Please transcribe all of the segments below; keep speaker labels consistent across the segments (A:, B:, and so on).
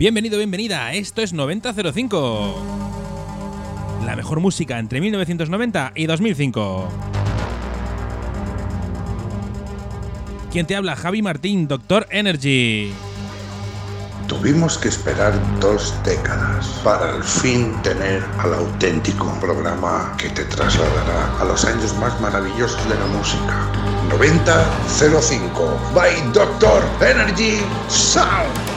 A: Bienvenido, bienvenida. Esto es 9005. La mejor música entre 1990 y 2005. Quien te habla, Javi Martín, Doctor Energy.
B: Tuvimos que esperar dos décadas para al fin tener al auténtico programa que te trasladará a los años más maravillosos de la música. 9005 by Doctor Energy Sound.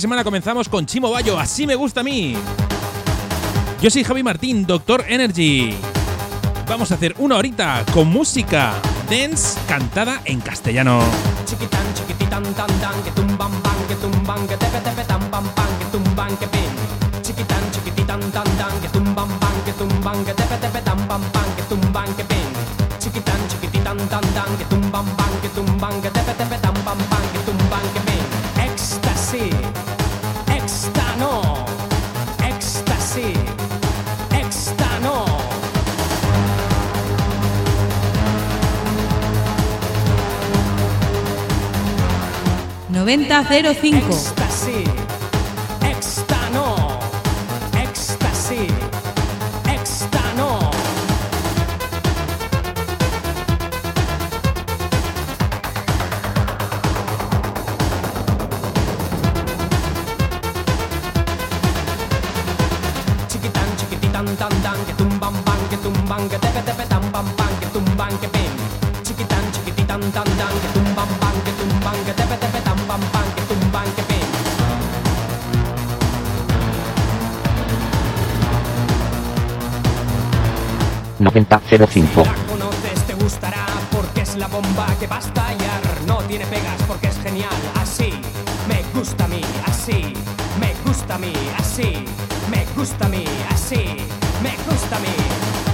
A: Semana comenzamos con Chimo Bayo, así me gusta a mí. Yo soy Javi Martín, Doctor Energy. Vamos a hacer una horita con música dance cantada en castellano.
C: 9005.
D: 9005.
E: La conoces, te gustará porque es la bomba que va a estallar. No tiene pegas porque es genial. Así me gusta a mí, así me gusta a mí, así me gusta a mí, así me gusta a mí.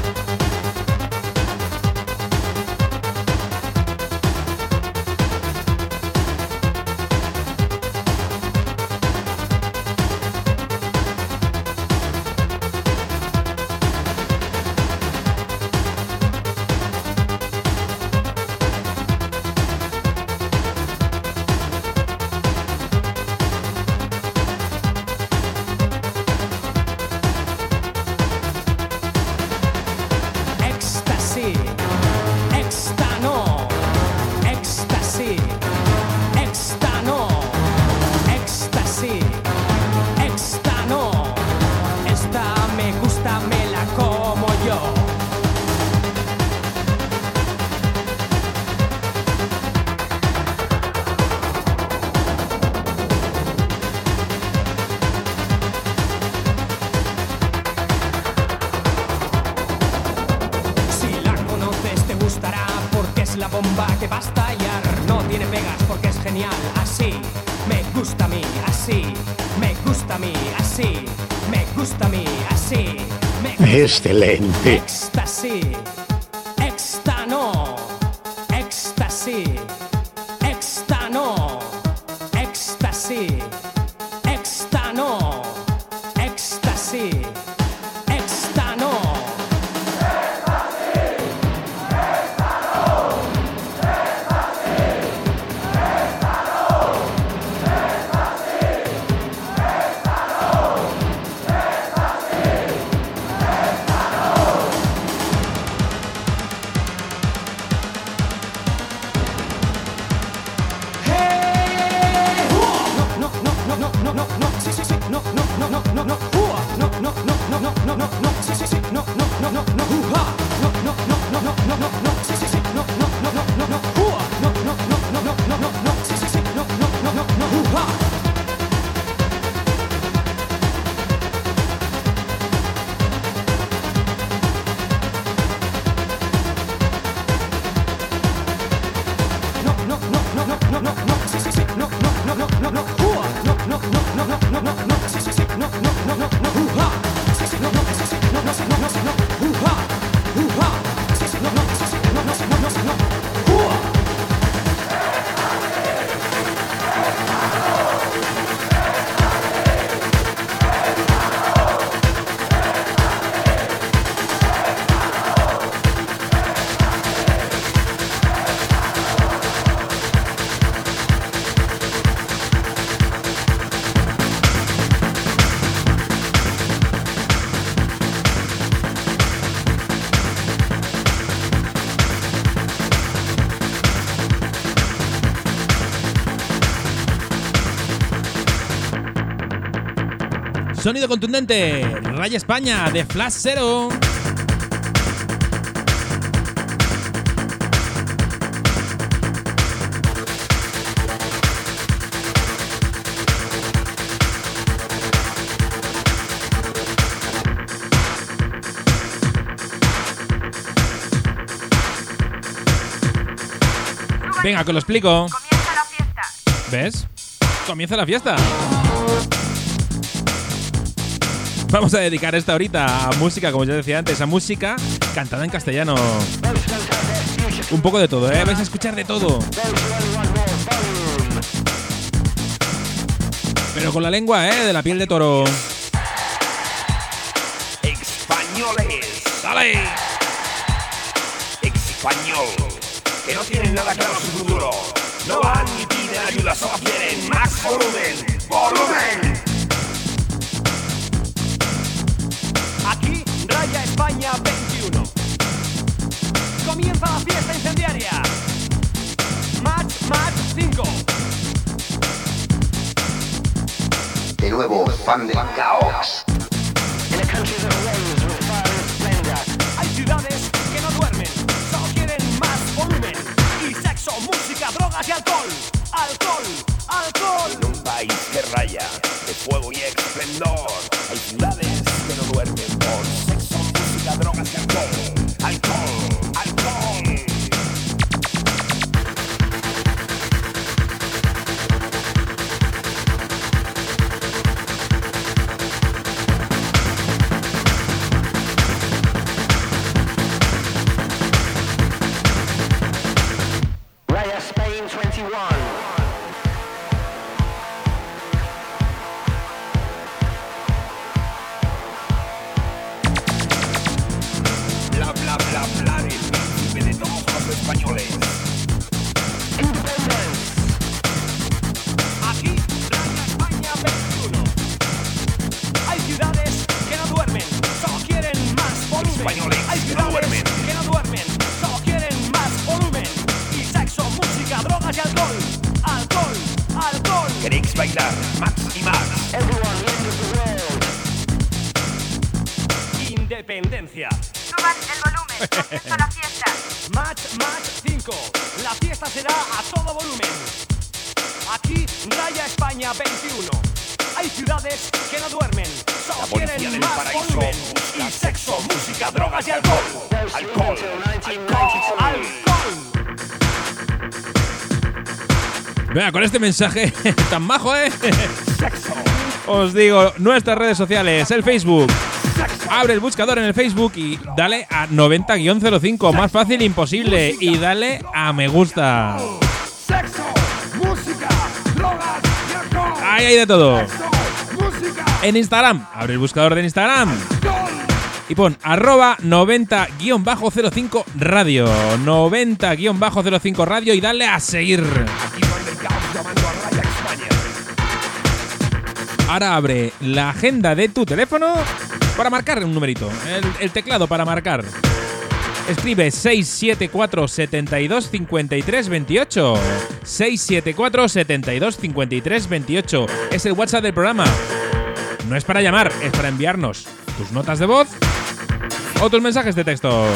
F: Excelente.
A: Sonido contundente, Raya España de Flash Zero. Venga, que lo explico.
C: Comienza la fiesta.
A: ¿Ves? Comienza la fiesta. Vamos a dedicar esta horita a música, como yo decía antes, a música cantada en castellano. Un poco de todo, ¿eh? Vais a escuchar de todo. Pero con la lengua, ¿eh? De la piel de toro.
G: Españoles.
A: ¡Dale!
G: Español. Que no tienen nada claro su futuro. No van ni piden ayuda, solo quieren más volumen. ¡Volumen!
E: España 21. Comienza la fiesta incendiaria. Match, match 5.
F: De nuevo, fan del caos.
E: Hay ciudades que no duermen, solo quieren más volumen. Y sexo, música, drogas y alcohol. Alcohol, alcohol.
G: En un país que raya de fuego y esplendor. Hay ciudades
A: este mensaje tan majo, ¿eh? Os digo, nuestras redes sociales, el Facebook. Abre el buscador en el Facebook y dale a 90-05, más fácil imposible. Y dale a me gusta. Ahí hay de todo. En Instagram, abre el buscador de Instagram. Y pon arroba 90-05 radio. 90-05 radio y dale a seguir. Ahora abre la agenda de tu teléfono para marcar un numerito. El, el teclado para marcar. Escribe 674 72 53 28. 674 72 53 28. Es el WhatsApp del programa. No es para llamar, es para enviarnos tus notas de voz o tus mensajes de texto.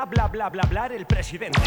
E: Bla, bla, bla, bla, bla, el presidente.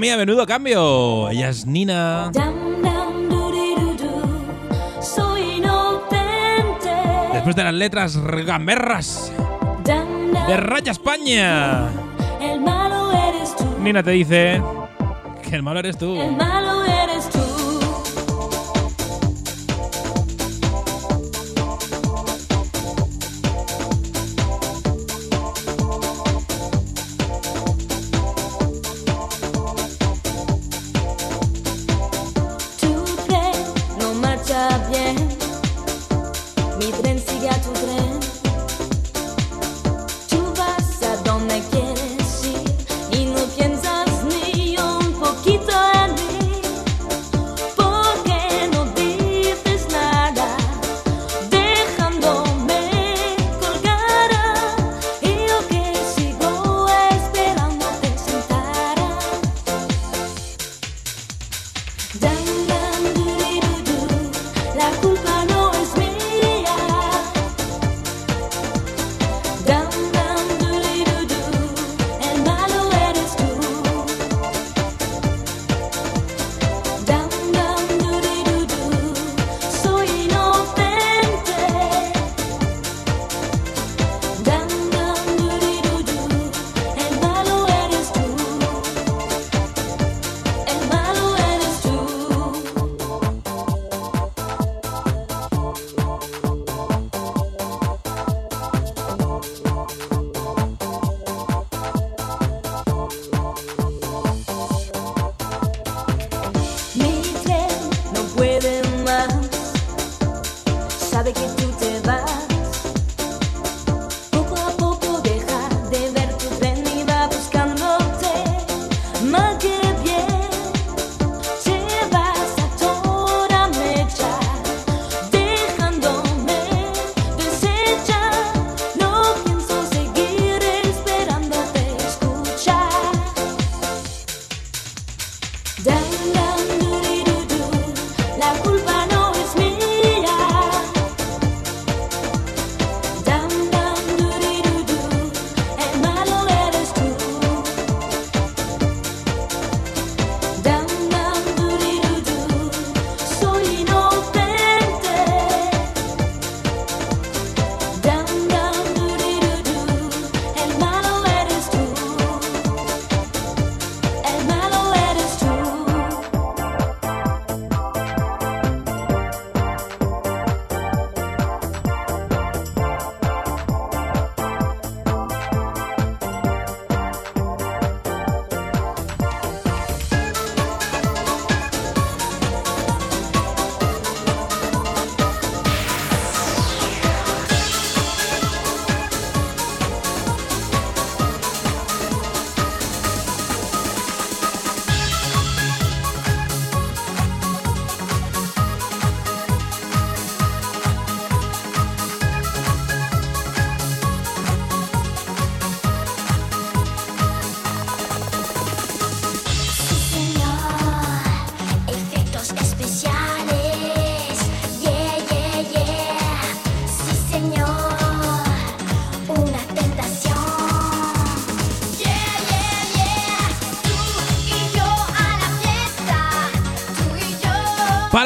H: mía, menudo cambio. Ella es Nina. Después de las letras gamberras de Raya España. Nina te dice que el malo eres tú.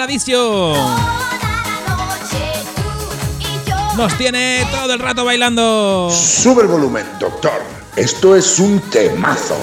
H: Paradiso. Nos tiene todo el rato bailando.
I: Sube el volumen, doctor. Esto es un temazo.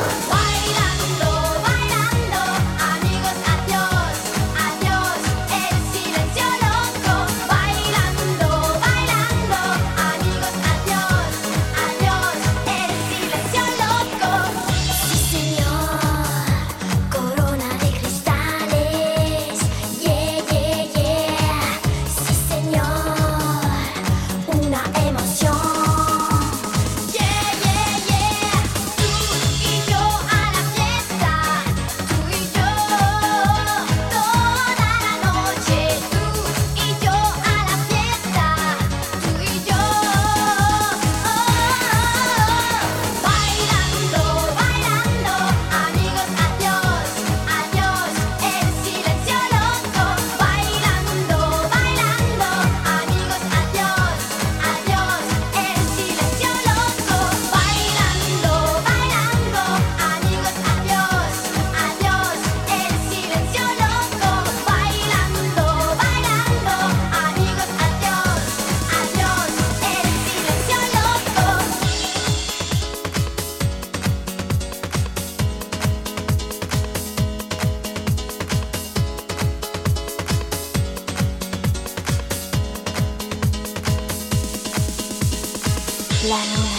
I: Love.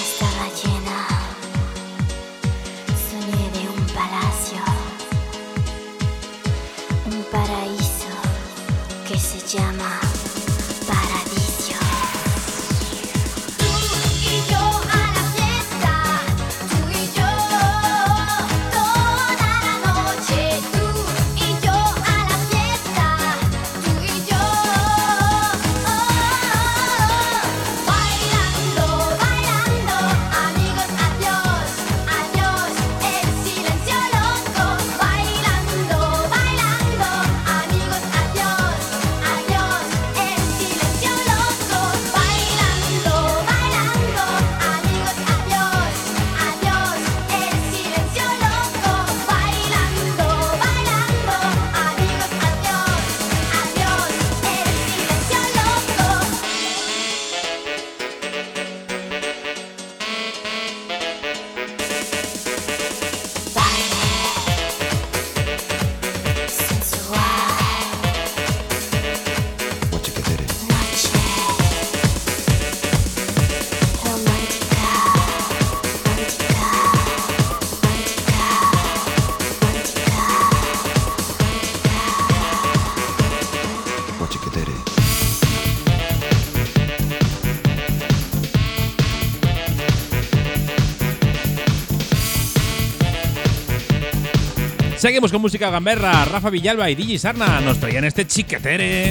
A: Seguimos con música gamberra. Rafa Villalba y DJ Sarna nos traían este chiquetere.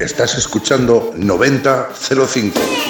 B: Estás escuchando 9005.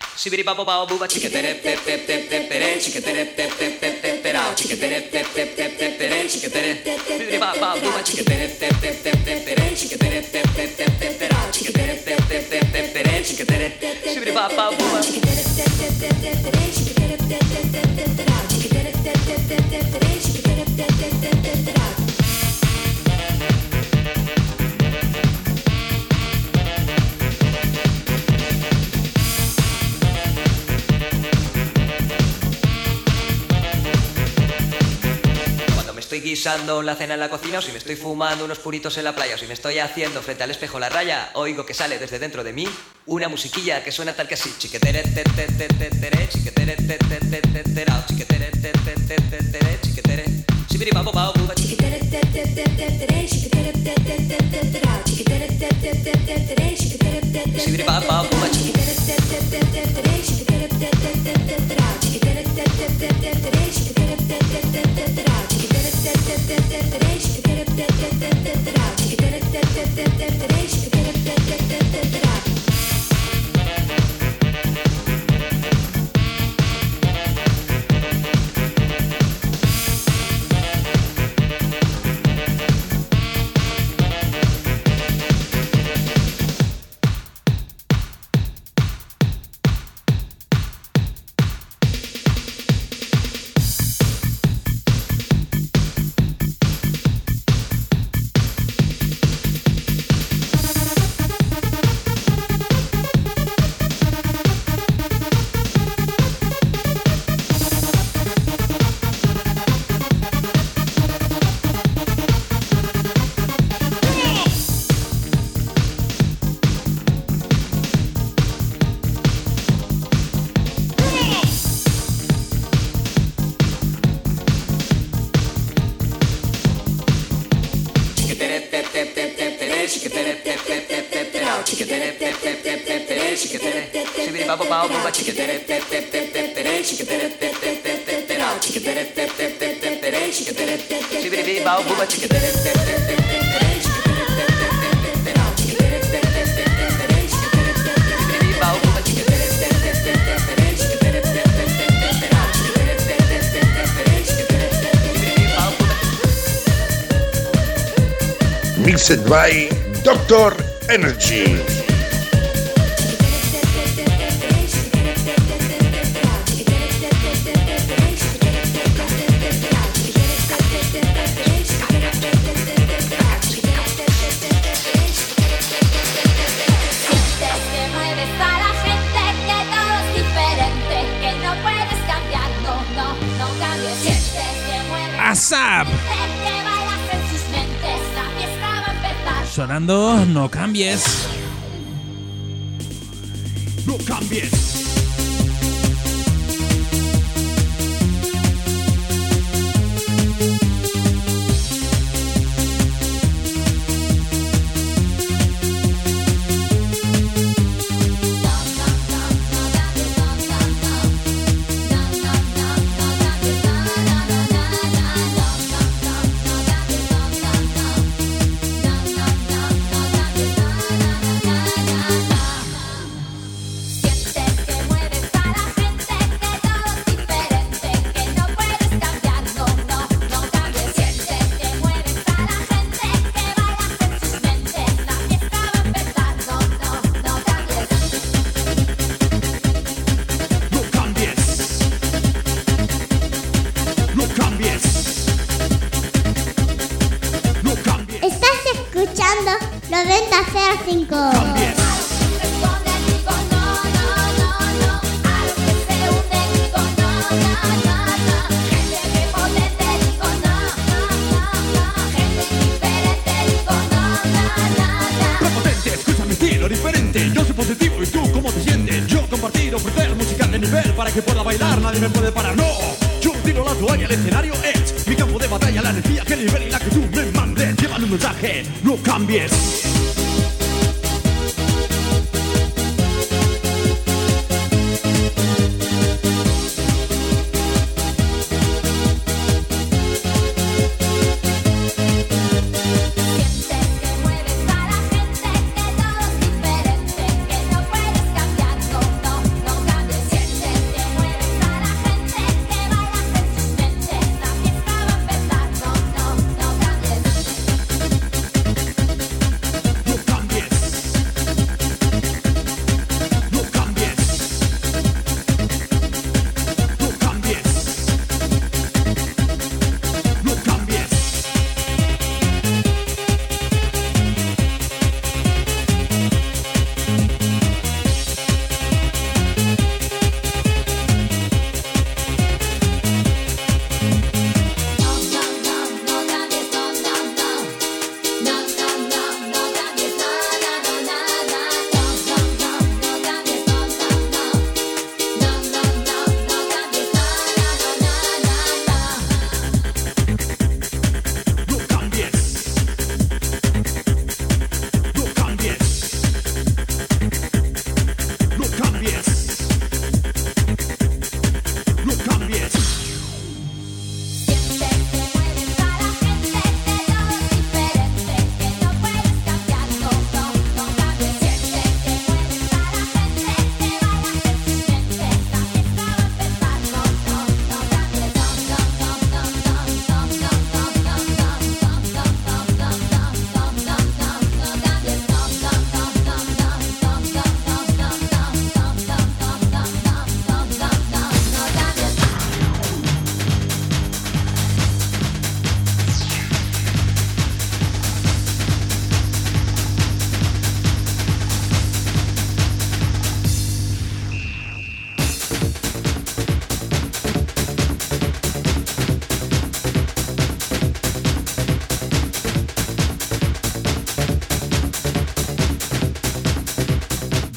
J: Sibiri papo pao buba, chiquetere tep tep tep tep tere, chiquetere tep tep tep tep terao, chiquetere tep tep tep tep tere, chiquetere. Sibiri pa pa buba, chiquetere tep tep tep tep tere, chiquetere tep tep tep tep terao, chiquetere tep tep tep tep tere, chiquetere. Sibiri pa pa buba. Cuando estoy guisando la cena en la cocina o si me estoy fumando unos puritos en la playa o si me estoy haciendo frente al espejo la raya, oigo que sale desde dentro de mí una musiquilla que suena tal que así. Chiquetere te te te te tere, chiquetere te te te te terao, chiquetere te te te te tere, chiquetere. Sibiri babo bao buba, chiquetere. Sibiri babo bao buba, chiquetere. Chiquetere
K: Thank you.
A: Sonando, no cambies.
I: No cambies.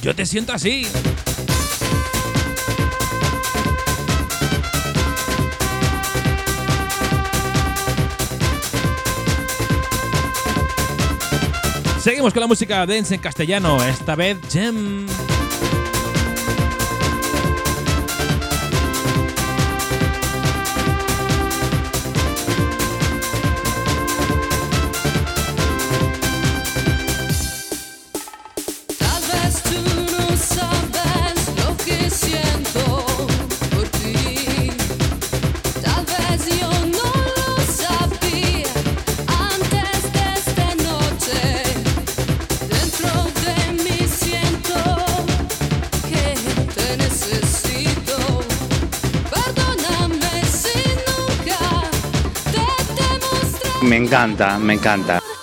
I: Yo te
A: siento así. Seguimos con la música dance en castellano, esta vez Gem.
L: Encanta, me encanta.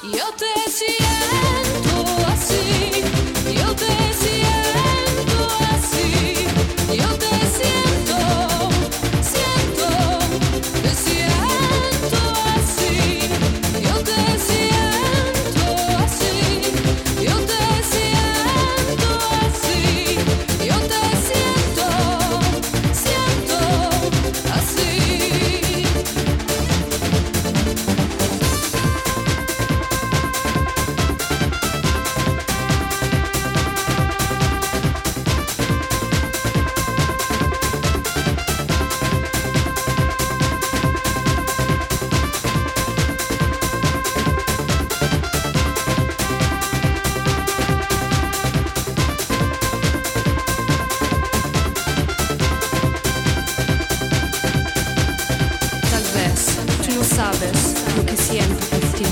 M: Sabes lo que siento por ti.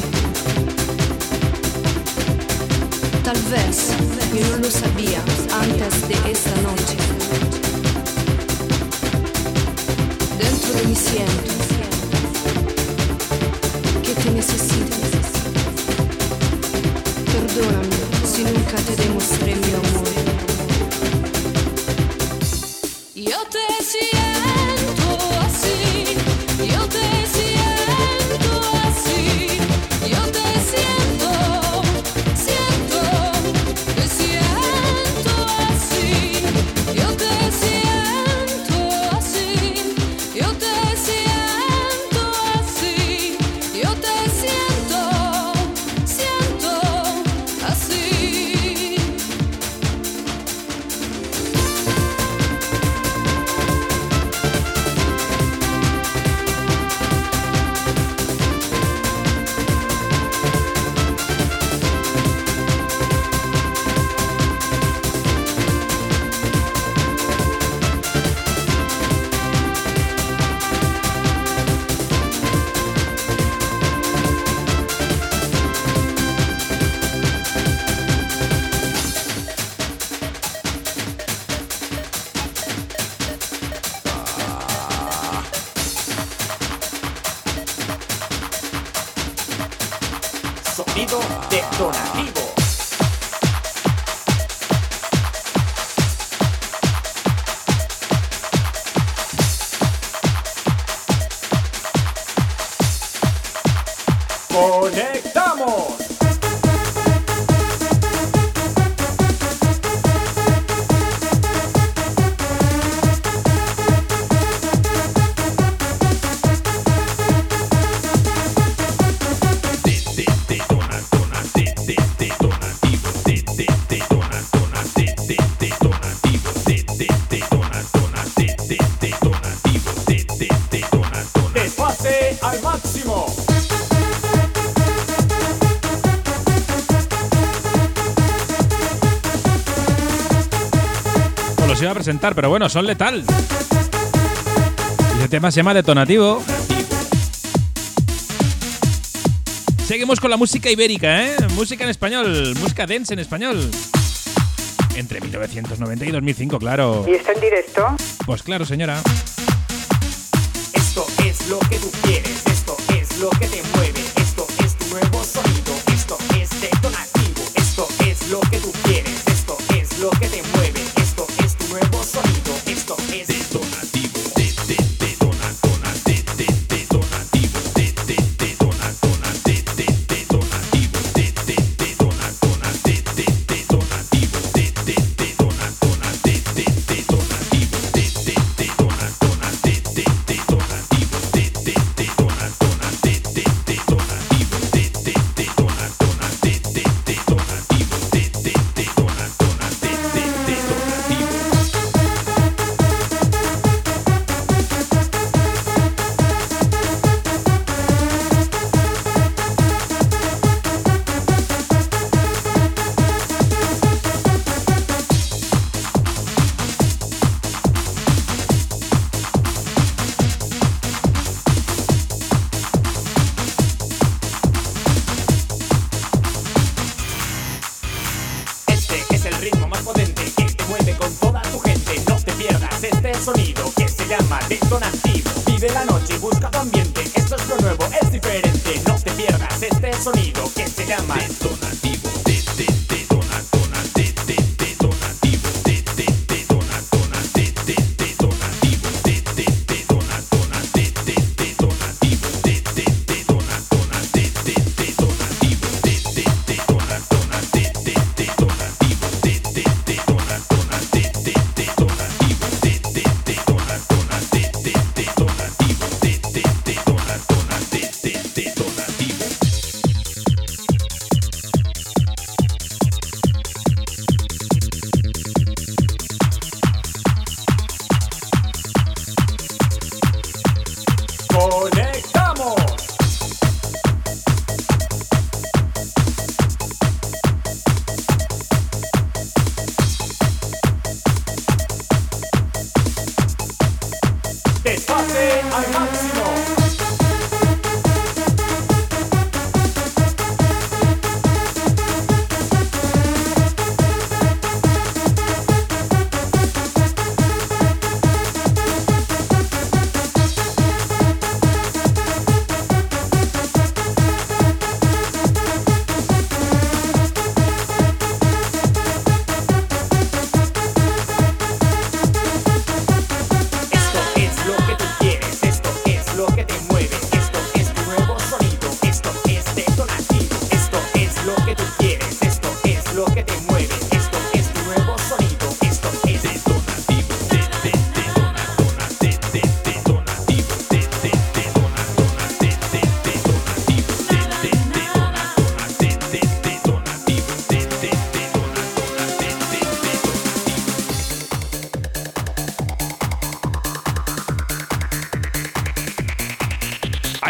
M: Tal vez yo no lo sabía antes de esta noche. Dentro de mí siento que te necesito. Perdóname si nunca te demostré mi amor.
F: ¡Conectamos!
A: Presentar, pero bueno, son letal. Y el tema se llama Detonativo. Seguimos con la música ibérica, ¿eh? Música en español, música dance en español. Entre 1990 y 2005, claro.
N: ¿Y está en directo?
A: Pues claro, señora.
F: Esto es lo que tú quieres, esto es lo que te mueve,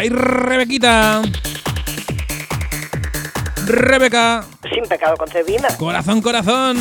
O: ¡Ay, Rebequita! Rebeca,
P: Sin pecado concebida.
O: corazón, corazón.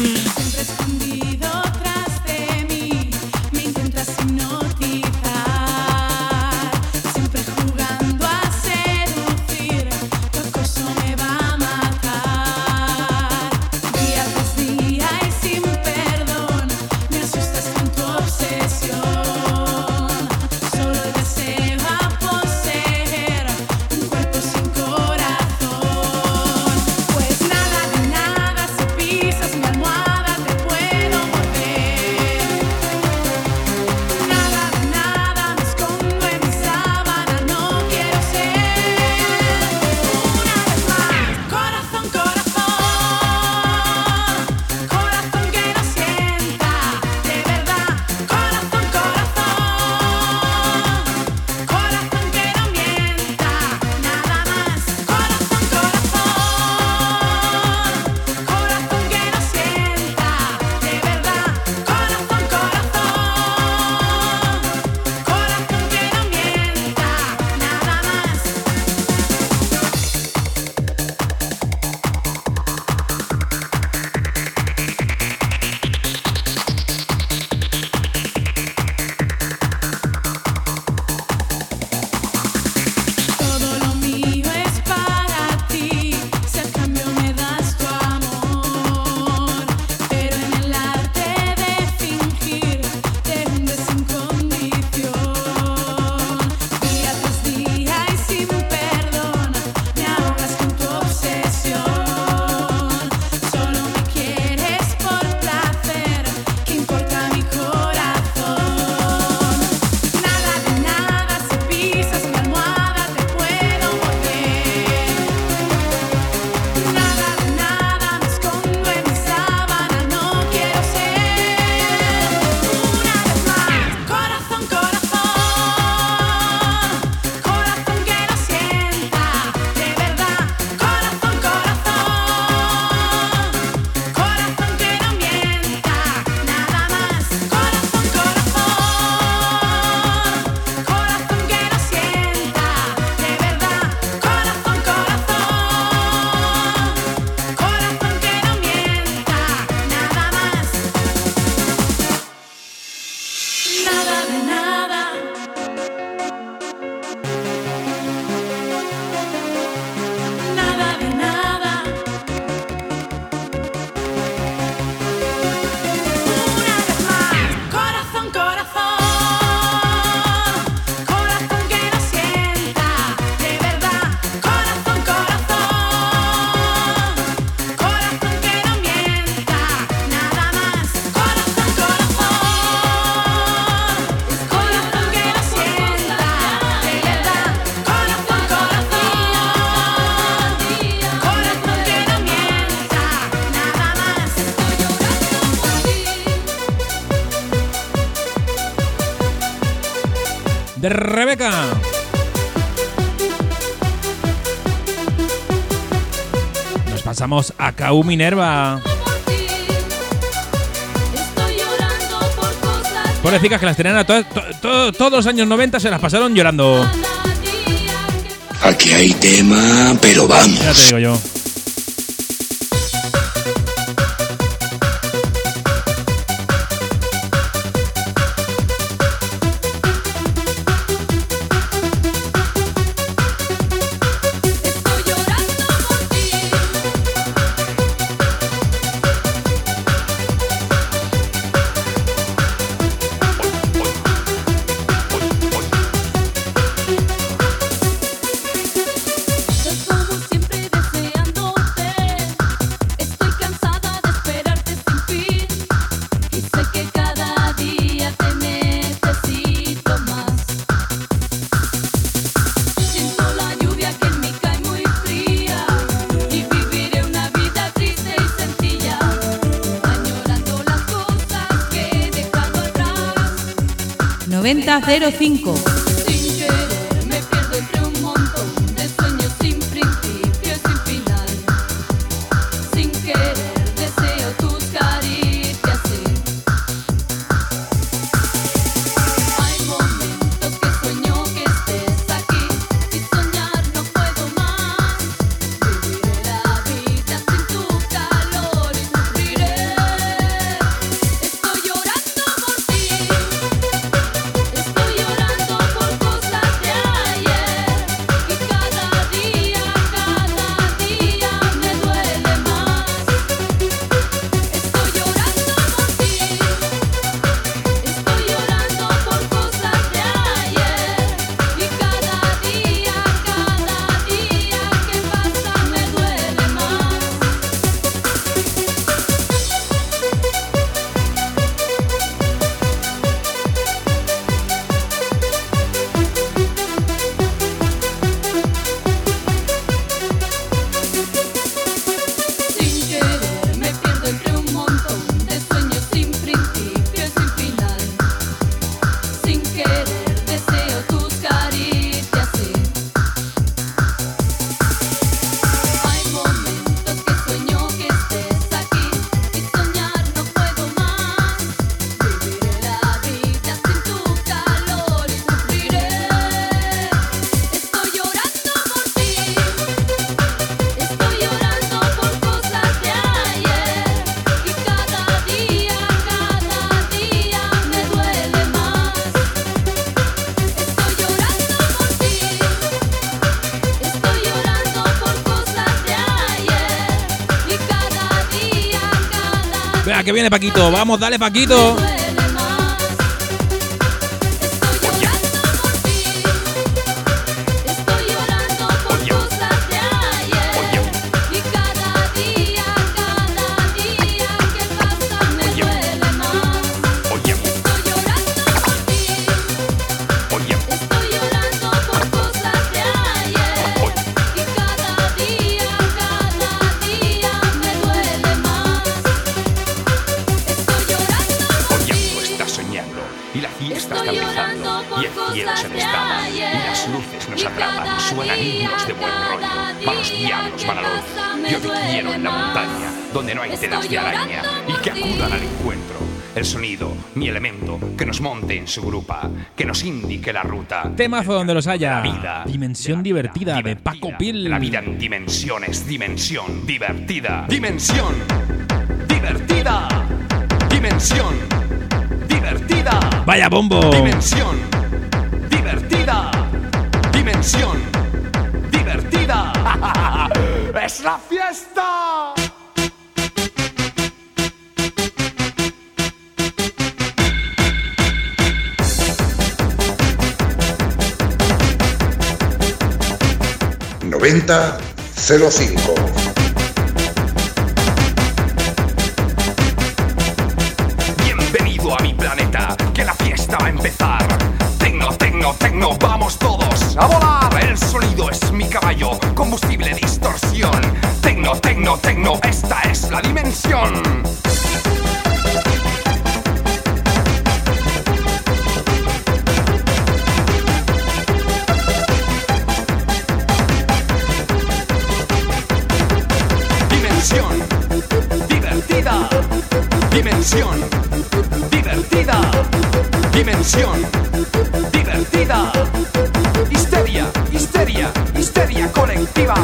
Q: Rebeca. Nos pasamos a Kau Minerva. Pobrecicas que las tenían a to todos los años 90 se las pasaron llorando.
R: Aquí hay tema, pero vamos.
Q: Ya te digo yo. 05 viene Paquito. Vamos, dale, Paquito.
S: el sonido, mi elemento, que nos monte en su grupa, que nos indique la ruta.
Q: Temazo donde los haya.
S: Vida,
Q: dimensión divertida, divertida, de Paco Pil.
S: La vida en dimensiones, dimensión divertida. Dimensión divertida. Dimensión divertida.
Q: Vaya bombo.
S: Dimensión divertida. Dimensión divertida. ¡Es la fiesta!
B: 9005.
S: Bienvenido a mi planeta, que la fiesta va a empezar. Tecno, tecno, tecno, vamos todos a volar. El sonido es mi caballo, combustible distorsión. Tecno, tecno, tecno, esta es la dimensión. Dimensión divertida. Dimensión divertida. Histeria, histeria, histeria colectiva.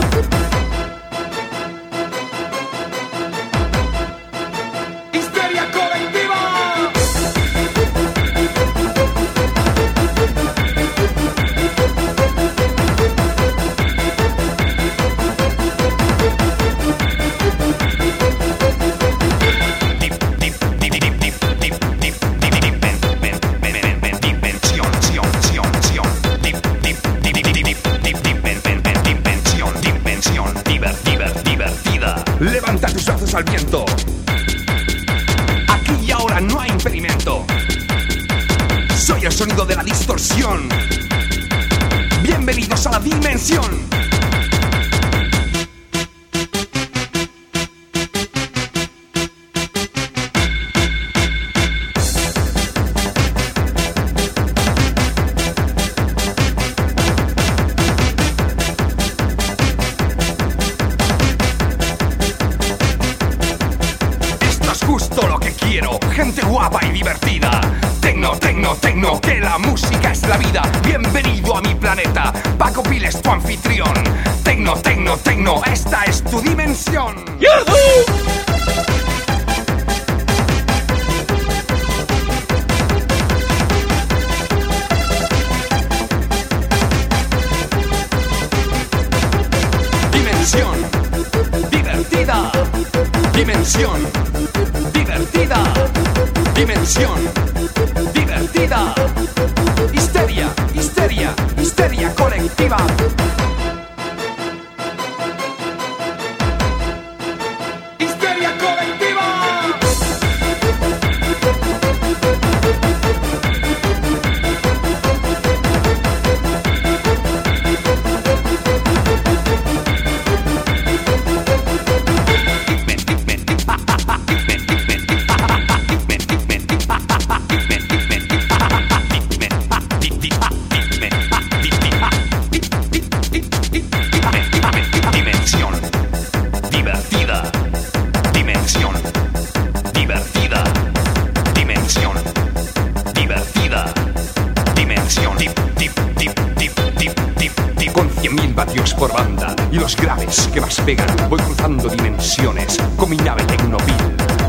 S: voy cruzando dimensiones con mi nave Tecnopil.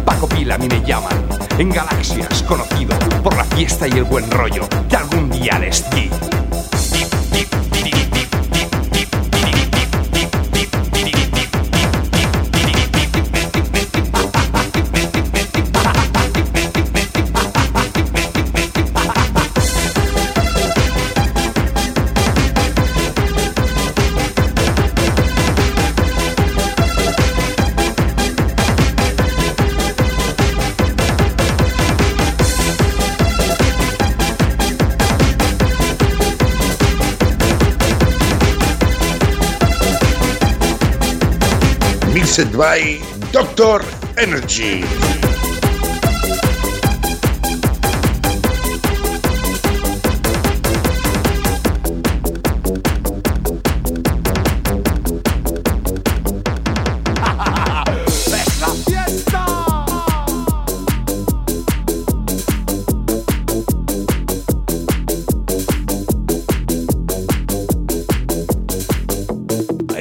S: Paco Pil a me llaman, en galaxias conocido por la fiesta y el buen rollo que algún día les di.
B: Sponsored by Doctor Energy.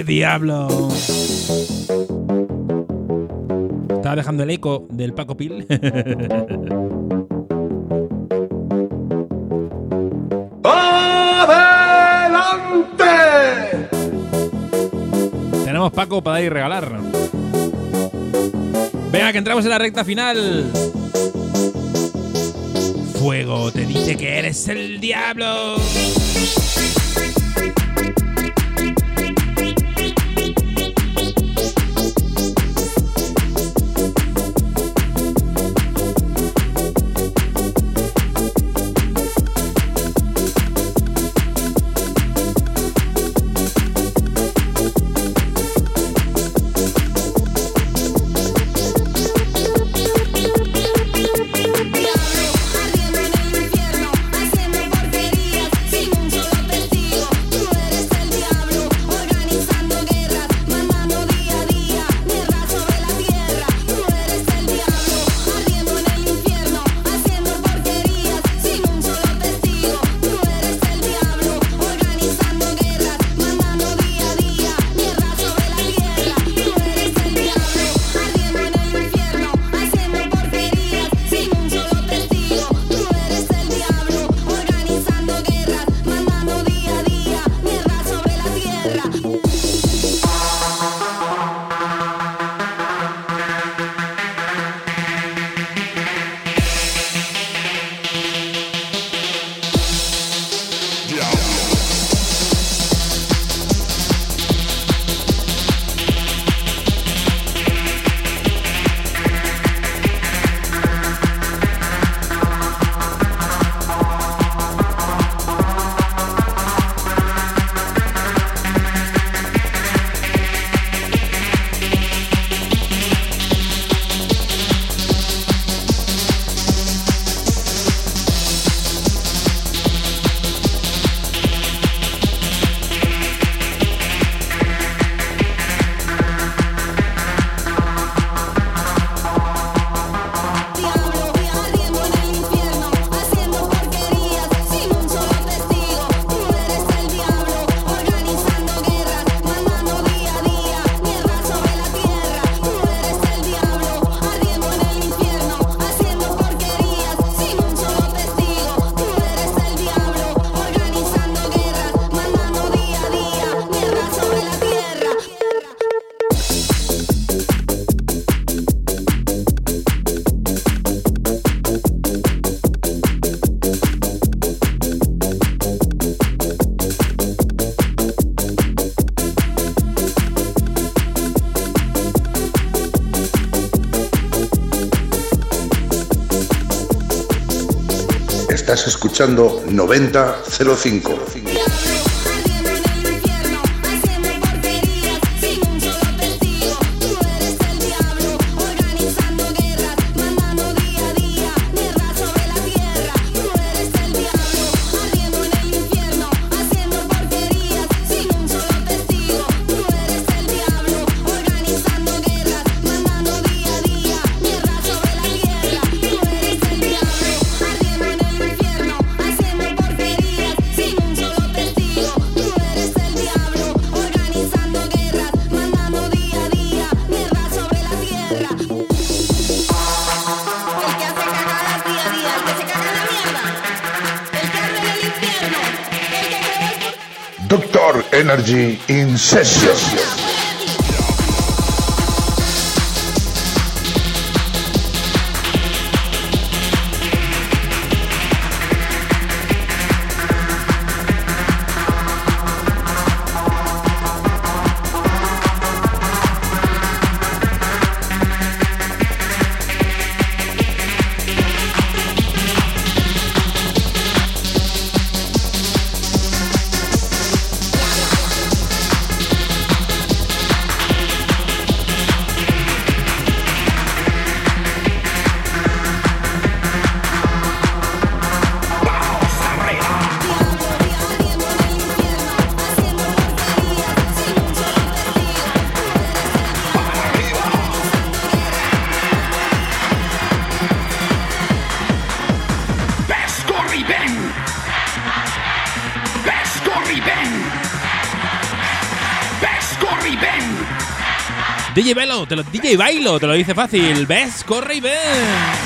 A: diablo. Dejando el eco del Paco Pil.
S: ¡Adelante!
A: Tenemos Paco para ir regalar. Venga, que entramos en la recta final. Fuego, te dice que eres el diablo.
B: Escuchando 9005. Energy in session.
A: Te lo, DJ Bailo, te lo dice fácil. ¿Ves? Corre y ven.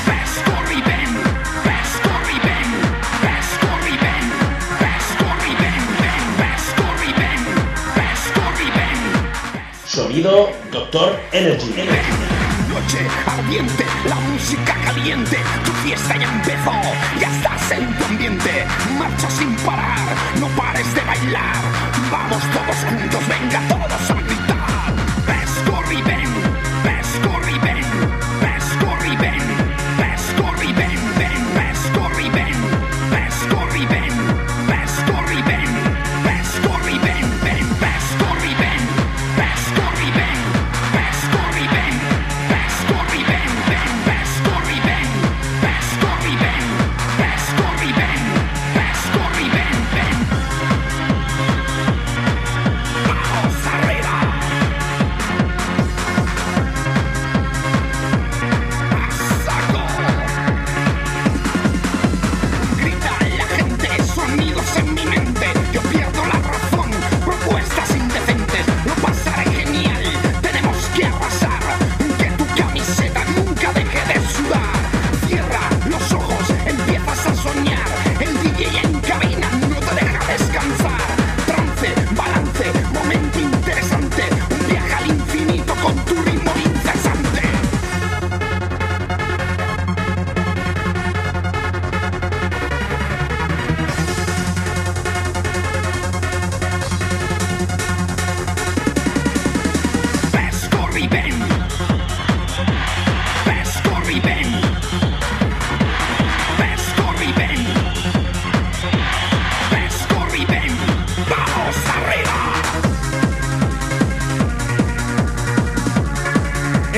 T: ¡Ves, corre y ven! ¡Ves, corre y ven! ¡Ves, corre y ven! ¡Ves, corre y ven! ven, ¡Ves, corre y ven! ¡Ves, corre y ven!
U: Sonido Doctor Energy.
T: Noche ardiente, la música caliente, tu fiesta ya empezó, ya estás en tu ambiente, marcha sin parar, no pares de bailar, vamos todos juntos, venga todos a gritar. Ves, corre y ven,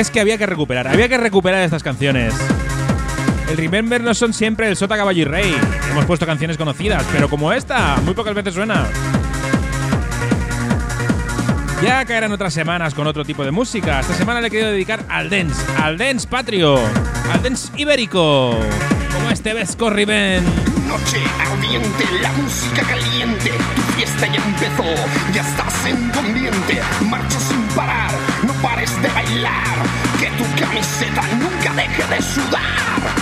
A: Es que había que recuperar, había que recuperar estas canciones. El Remember no son siempre el Sota Caballo y Rey. Hemos puesto canciones conocidas, pero como esta, muy pocas veces suena. Ya caerán otras semanas con otro tipo de música. Esta semana le he querido dedicar al dance, al dance patrio, al dance ibérico. Como este Ves Corri Ven.
T: Noche ardiente, la música caliente, tu fiesta ya empezó, ya estás en ambiente, sin bailar, que tu camiseta nunca deje de sudar.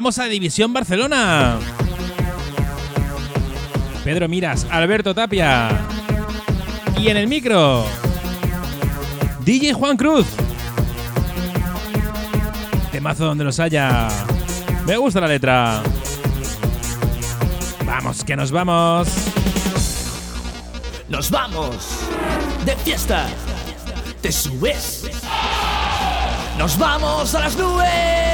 A: Llegamos a División Barcelona. Pedro Miras, Alberto Tapia. Y en el micro, DJ Juan Cruz. Temazo donde los haya. Me gusta la letra. Vamos, que nos vamos.
V: Nos vamos de fiesta. Te subes. Nos vamos a las nubes.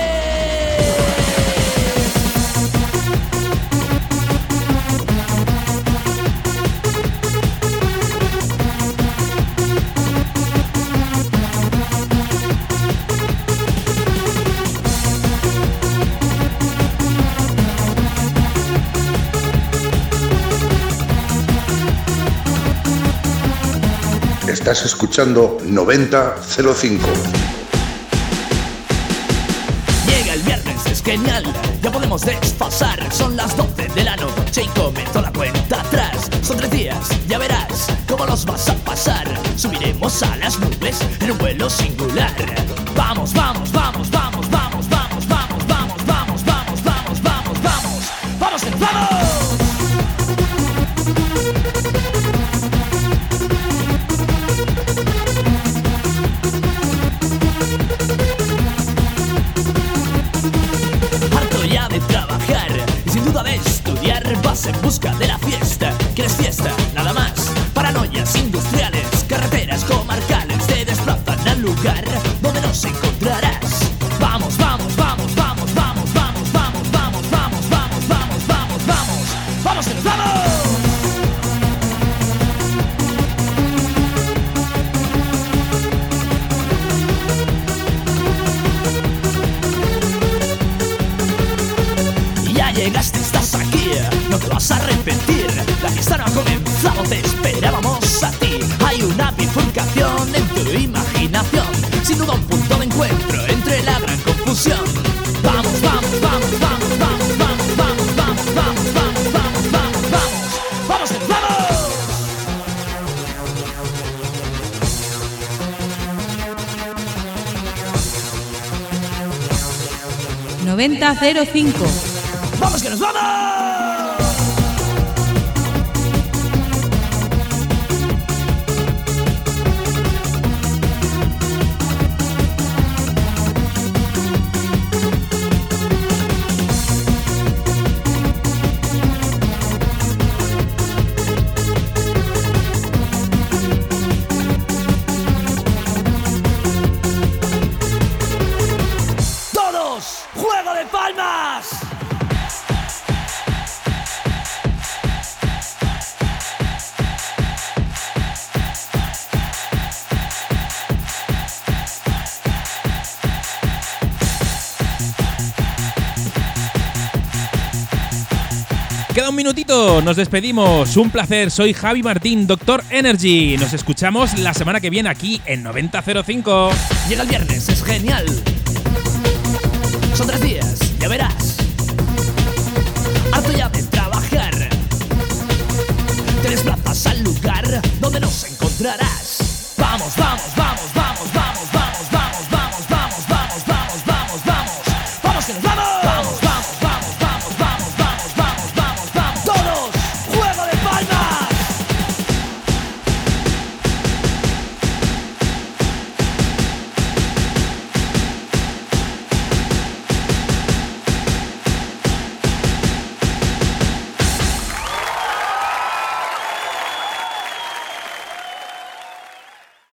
B: Estás escuchando 9005.
V: Llega el viernes, es genial, ya podemos desfasar. Son las 12 de la noche y comenzó la cuenta atrás. Son tres días, ya verás cómo los vas a pasar. Subiremos a las nubes en un vuelo singular. Vamos, vamos, vamos,
M: 9005.
V: ¡Vamos que nos vamos!
A: Nos despedimos. Un placer, soy Javi Martín, Doctor Energy. Nos escuchamos la semana que viene aquí en 9005.
V: Llega el viernes, es genial.